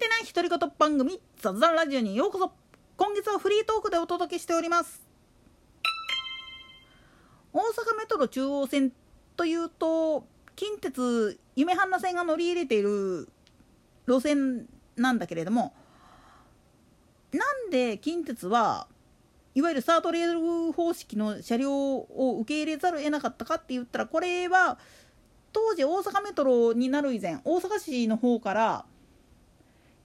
てない独り言番組雑談ラジオにようこそ。今月はフリートークでお届けしております。大阪メトロ中央線というと近鉄夢半名線が乗り入れている路線なんだけれどもなんで近鉄はいわゆるサードレール方式の車両を受け入れざるを得なかったかって言ったらこれは当時大阪メトロになる以前大阪市の方から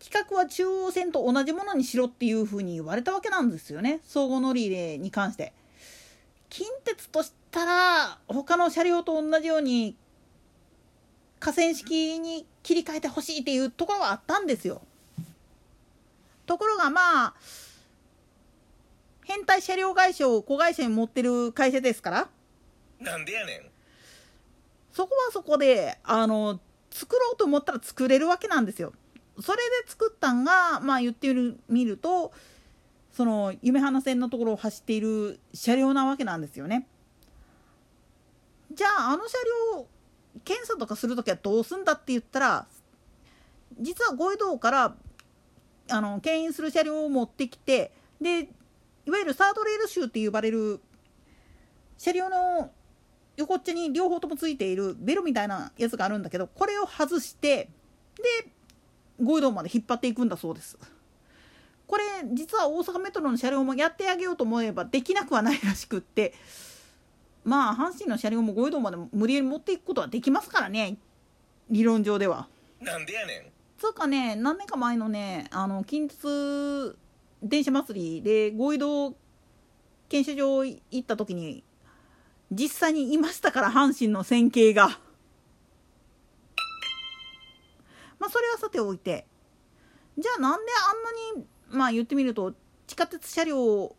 企画は中央線と同じものにしろっていうふうに言われたわけなんですよね相互乗り入れに関して。近鉄としたら他の車両と同じように河川敷に切り替えてほしいっていうところはあったんですよ。ところがまあ変態車両会社を子会社に持ってる会社ですからなんでやねんそこはそこであの作ろうと思ったら作れるわけなんですよ。それで作ったんがまあ言ってみるとその夢花線のところを走っている車両なわけなんですよね。じゃああの車両検査とかする時はどうすんだって言ったら実は五位道からあの牽引する車両を持ってきてでいわゆるサードレール集って呼ばれる車両の横っちょに両方ともついているベルみたいなやつがあるんだけどこれを外してで五位道まで引っ張っていくんだそうです。これ実は大阪メトロの車両もやってあげようと思えばできなくはないらしくってまあ阪神の車両も五位道まで無理やり持っていくことはできますからね理論上では。なんでやねんつうかね何年か前のねあの近鉄電車祭りで五位道検車場行った時に実際にいましたから阪神の線形が。まあそれはさておいて。じゃあなんであんなにまあ言ってみると地下鉄車両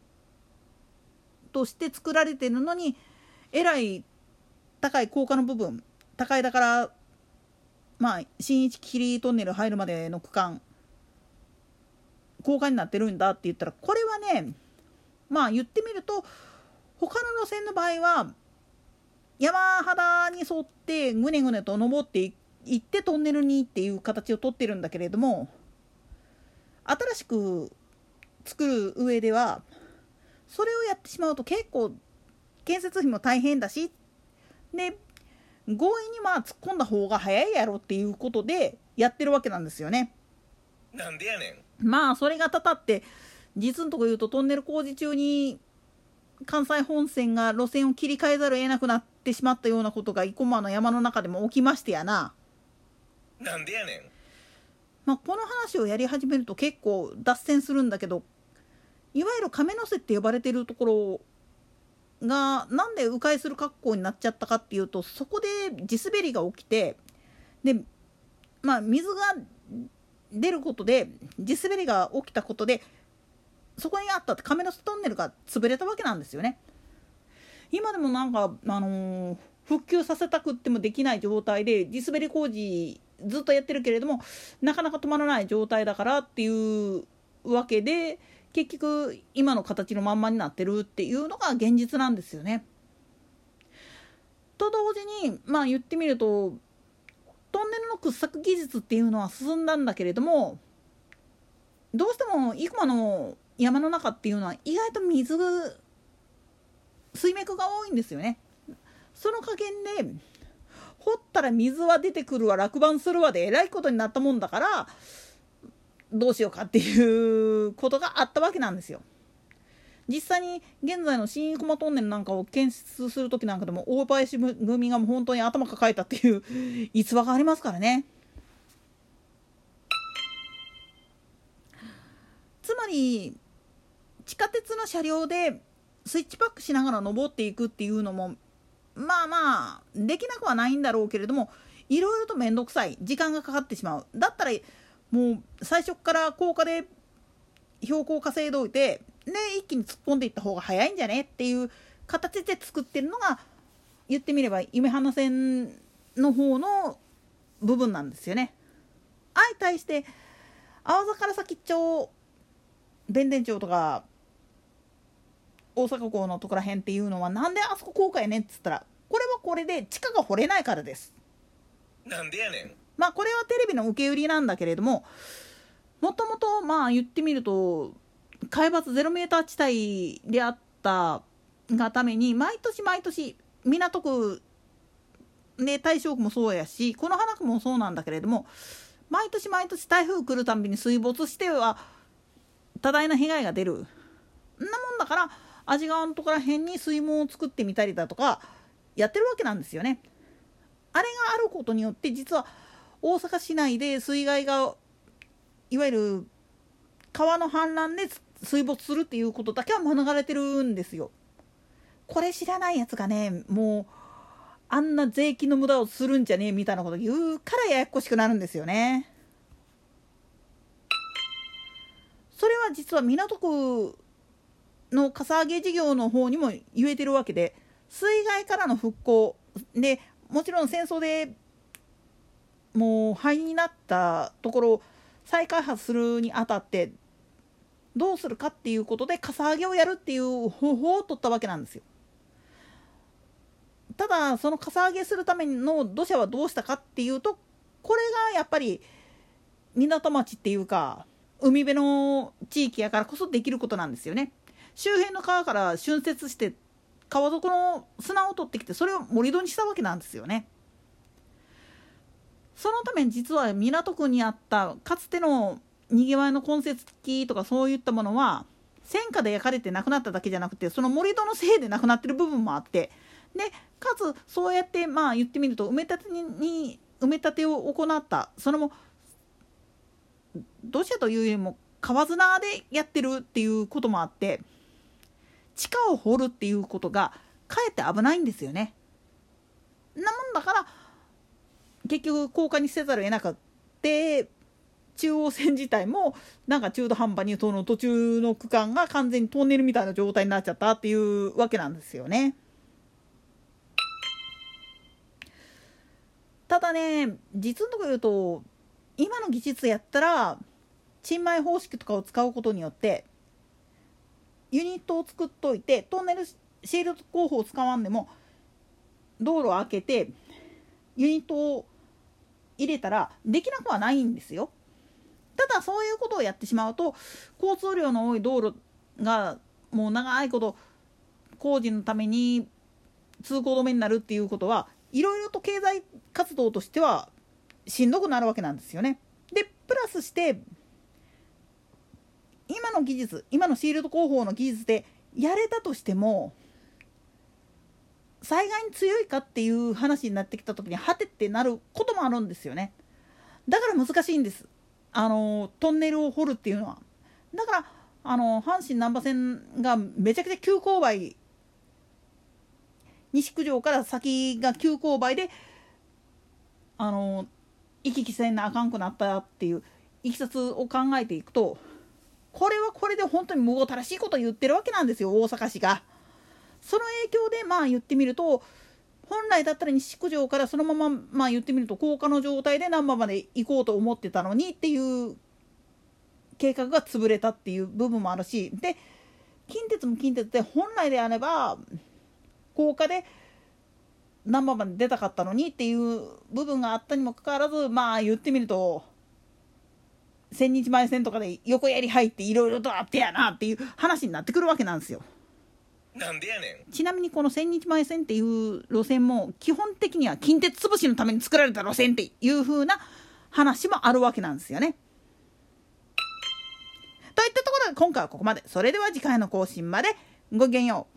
として作られてるのにえらい高い高架の部分高いだからまあ新一霧トンネル入るまでの区間高架になってるんだって言ったらこれはねまあ言ってみると他の路線の場合は山肌に沿ってぐねぐねと登っていくってトンネルにっていう形をとってるんだけれども新しく作る上ではそれをやってしまうと結構建設費も大変だしで強引にまあ突っ込んだ方が早いやろっていうことでやってるわけなんですよね。なんでやねんまあそれがたたって実のとこ言うとトンネル工事中に関西本線が路線を切り替えざるを得なくなってしまったようなことが生駒の山の中でも起きましてやな。なんでやねんまあ、この話をやり始めると結構脱線するんだけどいわゆる亀の瀬って呼ばれてるところがなんで迂回する格好になっちゃったかっていうとそこで地滑りが起きてでまあ水が出ることで地滑りが起きたことでそこにあった亀の瀬トンネルが潰れたわけなんですよね。今でもなんかあのー、復旧させたくってもできない状態で地滑り工事ずっとやってるけれどもなかなか止まらない状態だからっていうわけで結局今の形のまんまになってるっていうのが現実なんですよね。と同時にまあ言ってみるとトンネルの掘削技術っていうのは進んだんだけれどもどうしても生駒の山の中っていうのは意外と水水脈が多いんですよね。その加減で掘ったら水は出てくるわ落盤するわでえらいことになったもんだからどうしようかっていうことがあったわけなんですよ。実際に現在の新生駒トンネルなんかを建設する時なんかでも大林組がもう本当に頭抱えたっていう逸話がありますからね。つまり地下鉄の車両でスイッチパックしながら登っていくっていうのもまあまあできなくはないんだろうけれどもいろいろと面倒くさい時間がかかってしまうだったらもう最初から高架で標高を稼いどいてで一気に突っ込んでいった方が早いんじゃねっていう形で作ってるのが言ってみれば夢花線の方の部分なんですよね。相対して青座から先っちょ弁天町とか大阪港のとこら辺っていうのはなんであそこ高架やねんっつったらこれはこれで地下が掘れないからです。なんでやねんまあこれはテレビの受け売りなんだけれどももともとまあ言ってみると海抜ゼロメーター地帯であったがために毎年毎年港区で大正区もそうやしこの花区もそうなんだけれども毎年毎年台風来るたんびに水没しては多大な被害が出るんなもんだから味川のところら辺に水門を作ってみたりだとかやってるわけなんですよね。あれがあることによって実は大阪市内で水害がいわゆる川の氾濫で水没するっていうことだけは免れてるんですよ。これ知らないやつがねもうあんな税金の無駄をするんじゃねえみたいなこと言うからややこしくなるんですよね。それは実は港区のかさ上げ事業の方にも言えてるわけで水害からの復興でもちろん戦争でもう灰になったところを再開発するにあたってどうするかっていうことでかさ上げをやるっていう方法を取ったわけなんですよ。ただそのかさ上げするための土砂はどうしたかっていうとこれがやっぱり港町っていうか海辺の地域やからこそできることなんですよね。周辺の川から浚渫して川底の砂を取ってきてそれを盛り土にしたわけなんですよね。そのために実は港区にあったかつてのにぎわいの痕跡とかそういったものは戦火で焼かれてなくなっただけじゃなくてその盛り土のせいでなくなってる部分もあって。でかつそうやってまあ言ってみると埋め立てに埋め立てを行った。それも土砂というよりも川砂でやってるっていうこともあって。地下を掘るっていうことがかえって危ないんですよね。なもんだから結局高架にせざるを得なくって中央線自体もなんか中途半端にその途中の区間が完全にトンネルみたいな状態になっちゃったっていうわけなんですよね。ただね実のところ言うと今の技術やったら賃米方式とかを使うことによってユニットを作っといてトンネルシールド工法を使わんでも道路を開けてユニットを入れたらできなくはないんですよ。ただそういうことをやってしまうと交通量の多い道路がもう長いこと工事のために通行止めになるっていうことはいろいろと経済活動としてはしんどくなるわけなんですよね。でプラスして今の技術今のシールド工法の技術でやれたとしても災害に強いかっていう話になってきた時にはてってなることもあるんですよね。だから難しいんです。あのトンネルを掘るっていうのは。だからあの阪神難波線がめちゃくちゃ急勾配西九条から先が急勾配であの行き来せなあかんくなったっていういきさつを考えていくとこれはこれで本当に無たらしいこと言ってるわけなんですよ大阪市が。その影響でまあ言ってみると本来だったら西九条からそのまままあ言ってみると高架の状態で難波まで行こうと思ってたのにっていう計画が潰れたっていう部分もあるしで近鉄も近鉄で本来であれば高架で難波まで出たかったのにっていう部分があったにもかかわらずまあ言ってみると千日前線とかで横やり入っていろいろとあってやなっていう話になってくるわけなんですよ。なんでやねんちなみにこの千日前線っていう路線も基本的には近鉄潰しのために作られた路線っていう風な話もあるわけなんですよね。といったところで今回はここまで。それでは次回の更新までごきげんよう。